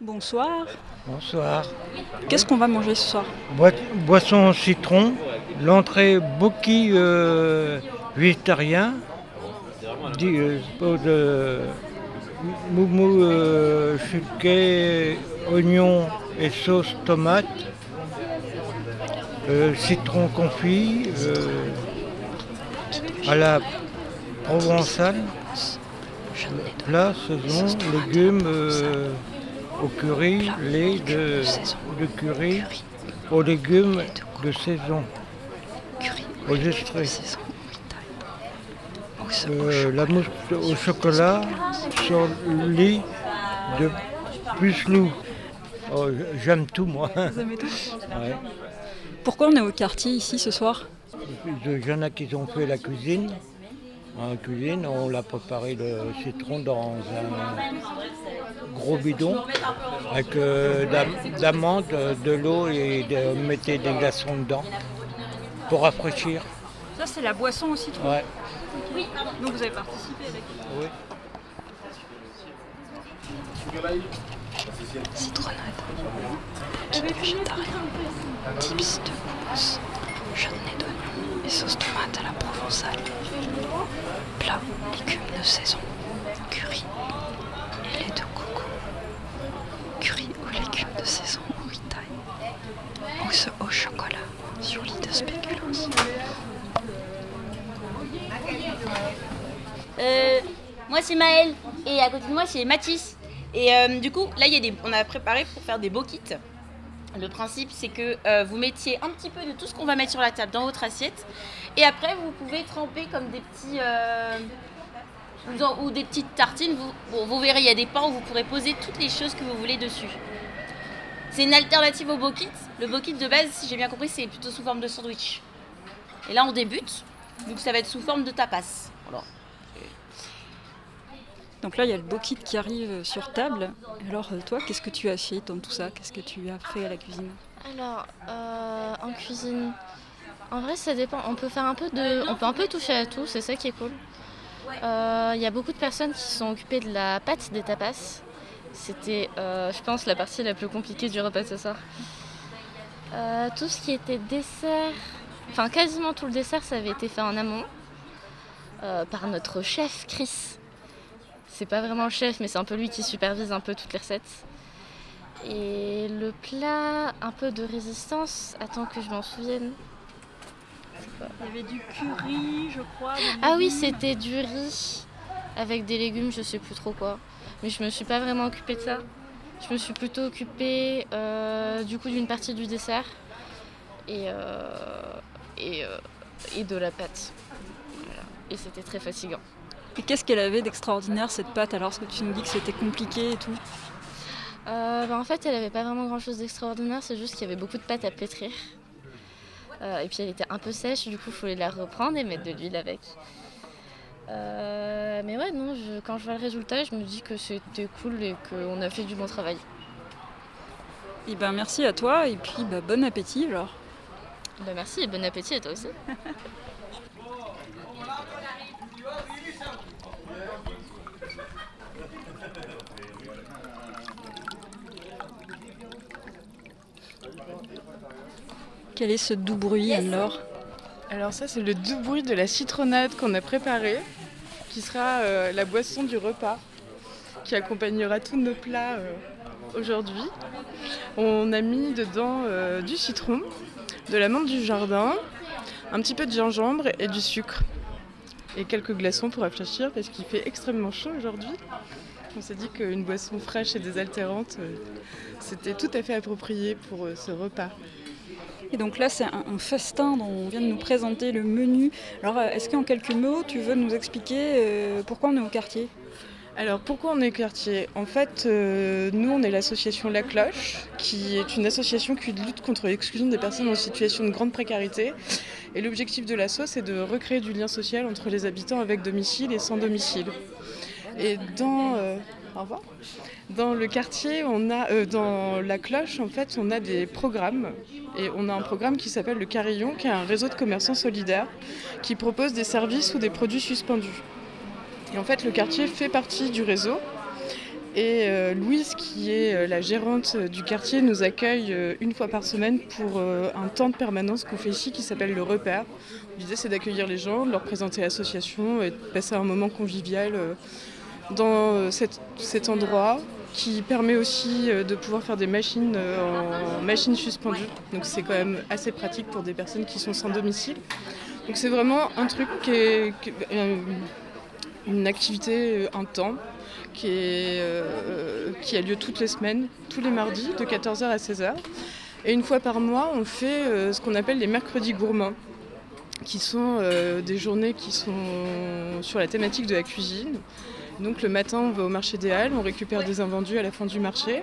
Bonsoir. Bonsoir. Qu'est-ce qu'on va manger ce soir Boi- boisson citron, l'entrée boki euh, végétarien, di- euh, de moumou euh, chouquet, oignon et sauce tomate, euh, citron confit, euh, à la provençale, plat, saison, légumes au curry, lait de, de curry, aux légumes de saison, aux extraits. Euh, la mousse au chocolat sur le lit de Pucelou. Oh, J'aime tout moi. Vous aimez tout Ouais. Pourquoi on est au quartier ici ce soir? Il y en a qui ont fait la cuisine. En cuisine, on l'a préparé le citron dans un gros bidon avec euh, de l'eau et de, on mettait des glaçons dedans pour rafraîchir. Ça c'est la boisson au citron. Ouais. Donc vous avez participé avec. Oui. Citronnade, tips de et sauce tomate à la provençale. Plat, légumes de saison, curry et lait de coco. Curry aux légumes de saison au ritaille. Mousse au chocolat sur lit de spéculoos. Euh, moi c'est Maël et à côté de moi c'est Mathis. Et euh, du coup là y a des, on a préparé pour faire des beaux kits. Le principe c'est que euh, vous mettiez un petit peu de tout ce qu'on va mettre sur la table dans votre assiette et après vous pouvez tremper comme des petits euh, ou, des petites tartines. Vous, bon, vous verrez il y a des pains où vous pourrez poser toutes les choses que vous voulez dessus. C'est une alternative au beau kit. Le beau kit de base si j'ai bien compris c'est plutôt sous forme de sandwich. Et là on débute donc ça va être sous forme de tapas. Voilà. Donc là il y a le beau kit qui arrive sur table. Alors euh, toi qu'est-ce que tu as fait dans tout ça? Qu'est-ce que tu as fait à la cuisine? Alors, euh, en cuisine, en vrai, ça dépend. On peut faire un peu de, on peut un peu toucher à tout. C'est ça qui est cool. Euh, Il y a beaucoup de personnes qui sont occupées de la pâte des tapas. C'était, je pense, la partie la plus compliquée du repas de ce soir. Tout ce qui était dessert, enfin quasiment tout le dessert, ça avait été fait en amont par notre chef Chris. C'est pas vraiment le chef, mais c'est un peu lui qui supervise un peu toutes les recettes. Et le plat, un peu de résistance, attends que je m'en souvienne. Il y avait du curry je crois. Ah oui, c'était du riz avec des légumes, je sais plus trop quoi. Mais je me suis pas vraiment occupée de ça. Je me suis plutôt occupée euh, du coup d'une partie du dessert et, euh, et, euh, et de la pâte. Voilà. Et c'était très fatigant. Et qu'est-ce qu'elle avait d'extraordinaire cette pâte alors Parce que tu nous dis que c'était compliqué et tout? Euh, bah, en fait, elle avait pas vraiment grand chose d'extraordinaire, c'est juste qu'il y avait beaucoup de pâte à pétrir. Euh, et puis elle était un peu sèche, du coup, il fallait la reprendre et mettre de l'huile avec. Euh, mais ouais, non, je- quand je vois le résultat, je me dis que c'était cool et qu'on a fait du bon travail. Et ben merci à toi et puis bah, bon appétit alors. Bah, merci et bon appétit à toi aussi. Quel est ce doux bruit alors Alors ça c'est le doux bruit de la citronnade qu'on a préparé, qui sera euh, la boisson du repas, qui accompagnera tous nos plats euh, aujourd'hui. On a mis dedans euh, du citron, de la menthe du jardin, un petit peu de gingembre et du sucre. Et quelques glaçons pour rafraîchir parce qu'il fait extrêmement chaud aujourd'hui. On s'est dit qu'une boisson fraîche et désaltérante, euh, c'était tout à fait approprié pour euh, ce repas. Et donc là c'est un, festin dont on vient de nous présenter le menu. Alors euh, est-ce qu'en quelques mots tu veux nous expliquer pourquoi on est au quartier? Alors pourquoi on est quartier? En fait, euh, nous on est l'association La Cloche, qui est une association qui lutte contre l'exclusion des personnes en situation de grande précarité. Et l'objectif de l'asso, c'est de recréer du lien social entre les habitants avec domicile et sans domicile. Et dans, euh, au revoir. dans le quartier, on a, euh, dans La Cloche, en fait, on a des programmes. Et on a un programme qui s'appelle le Carillon, qui est un réseau de commerçants solidaires qui propose des services ou des produits suspendus. Et en fait, le quartier fait partie du réseau. Et euh, Louise, qui est euh, la gérante du quartier, nous accueille euh, une fois par semaine pour un temps de permanence qu'on fait ici qui s'appelle le repère. L'idée c'est d'accueillir les gens, de leur présenter l'association et de passer un moment convivial dans cet endroit qui permet aussi de pouvoir faire des machines en machines suspendues. Donc c'est quand même assez pratique pour des personnes qui sont sans domicile. Donc c'est vraiment un truc qui est, une activité, un temps euh, qui a lieu toutes les semaines, tous les mardis, de 14h à 16h. Et une fois par mois, on fait euh, ce qu'on appelle les mercredis gourmands, qui sont euh, des journées qui sont sur la thématique de la cuisine. Donc le matin, on va au marché des Halles, on récupère des invendus à la fin du marché.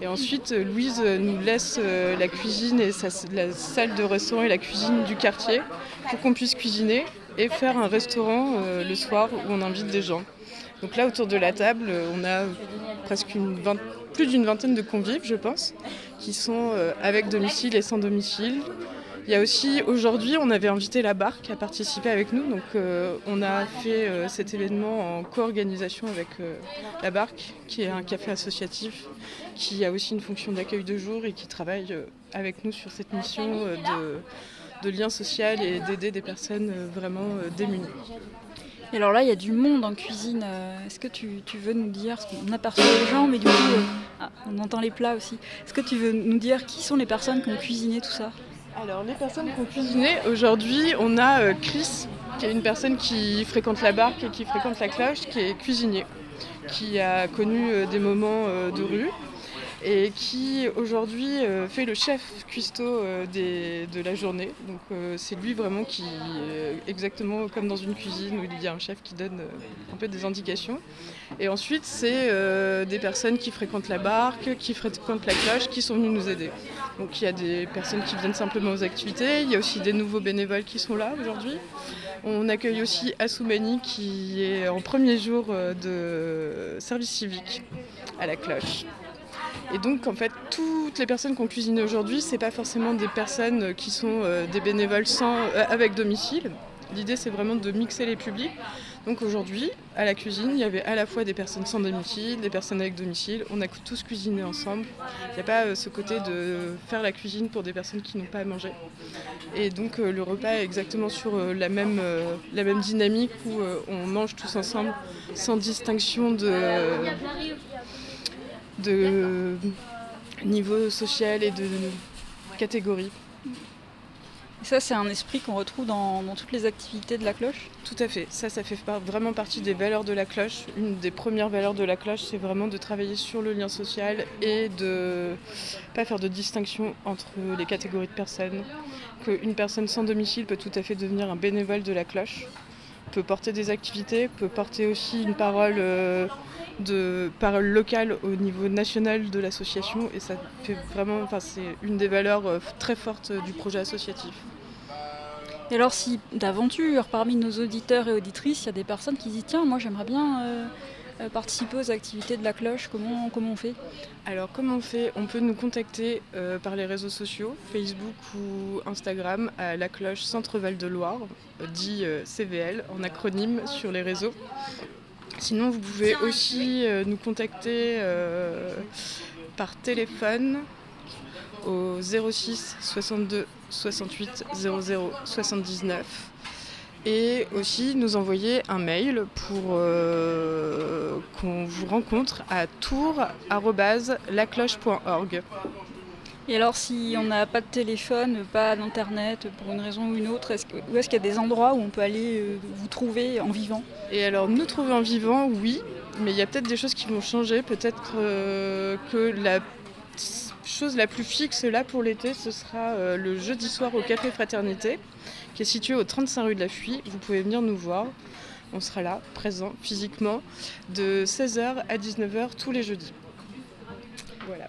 Et ensuite, Louise nous laisse la cuisine et la salle de restaurant et la cuisine du quartier pour qu'on puisse cuisiner et faire un restaurant le soir où on invite des gens. Donc là, autour de la table, euh, on a presque plus d'une vingtaine de convives, je pense, qui sont euh, avec domicile et sans domicile. Il y a aussi, aujourd'hui, on avait invité la barque à participer avec nous. Donc euh, on a fait cet événement en co-organisation avec la barque, qui est un café associatif, qui a aussi une fonction d'accueil de jour et qui travaille avec nous sur cette mission de, de lien social et d'aider des personnes vraiment démunies. Et alors là, il y a du monde en cuisine. Euh, est-ce que tu, veux nous dire, on aperçoit les gens, mais du coup, euh, ah, on entend les plats aussi. Est-ce que tu veux nous dire qui sont les personnes qui ont cuisiné tout ça? Alors, les personnes qui ont cuisiné, aujourd'hui, on a euh, Chris, qui est une personne qui fréquente la barque et qui fréquente la cloche, qui est cuisinier, qui a connu des moments de rue et qui aujourd'hui euh, fait le chef cuistot euh, de la journée. Donc euh, c'est lui vraiment qui, exactement comme dans une cuisine où il y a un chef qui donne des indications. Et ensuite c'est des personnes qui fréquentent la barque, qui fréquentent la cloche, qui sont venues nous aider. Donc il y a des personnes qui viennent simplement aux activités, il y a aussi des nouveaux bénévoles qui sont là aujourd'hui. On accueille aussi Assoumani qui est en premier jour de service civique à la cloche. Et donc, en fait, toutes les personnes qui ont cuisiné aujourd'hui, ce pas forcément des personnes qui sont euh, des bénévoles sans, euh, avec domicile. L'idée, c'est vraiment de mixer les publics. Donc aujourd'hui, à la cuisine, il y avait à la fois des personnes sans domicile, des personnes avec domicile. On a tous cuisiné ensemble. Il n'y a pas euh, ce côté de faire la cuisine pour des personnes qui n'ont pas à manger. Et donc le repas est exactement sur la même, la même dynamique où on mange tous ensemble sans distinction de de niveau social et de catégorie. ça, c'est un esprit qu'on retrouve dans, toutes les activités de la cloche? Tout à fait. Ça, ça fait vraiment partie des valeurs de la cloche. Une des premières valeurs de la cloche, c'est vraiment de travailler sur le lien social et de pas faire de distinction entre les catégories de personnes. Qu'une personne sans domicile peut tout à fait devenir un bénévole de la cloche, peut porter des activités, peut porter aussi une parole. Euh, de parole locale au niveau national de l'association et ça fait vraiment, enfin c'est une des valeurs euh, très fortes du projet associatif. Et alors si d'aventure parmi nos auditeurs et auditrices, il y a des personnes qui disent tiens moi j'aimerais bien euh, euh, participer aux activités de la cloche, comment, comment on fait? Alors comment on fait? On peut nous contacter par les réseaux sociaux, Facebook ou Instagram à la cloche Centre Val de Loire, dit CVL en acronyme sur les réseaux. Sinon, vous pouvez aussi euh, nous contacter euh, par téléphone au 06 62 68 00 79 et aussi nous envoyer un mail pour euh, qu'on vous rencontre à tour.lacloche.org. Et alors, si on n'a pas de téléphone, pas d'internet, pour une raison ou une autre, où est-ce qu'il y a des endroits où on peut aller euh, vous trouver en vivant? Et alors, nous trouver en vivant, oui, mais il y a peut-être des choses qui vont changer. Peut-être euh, que la chose la plus fixe là pour l'été, ce sera euh, le jeudi soir au Café Fraternité, qui est situé au 35 rue de la Fuie. Vous pouvez venir nous voir. On sera là, présent, physiquement, de 16h à 19h tous les jeudis. Voilà.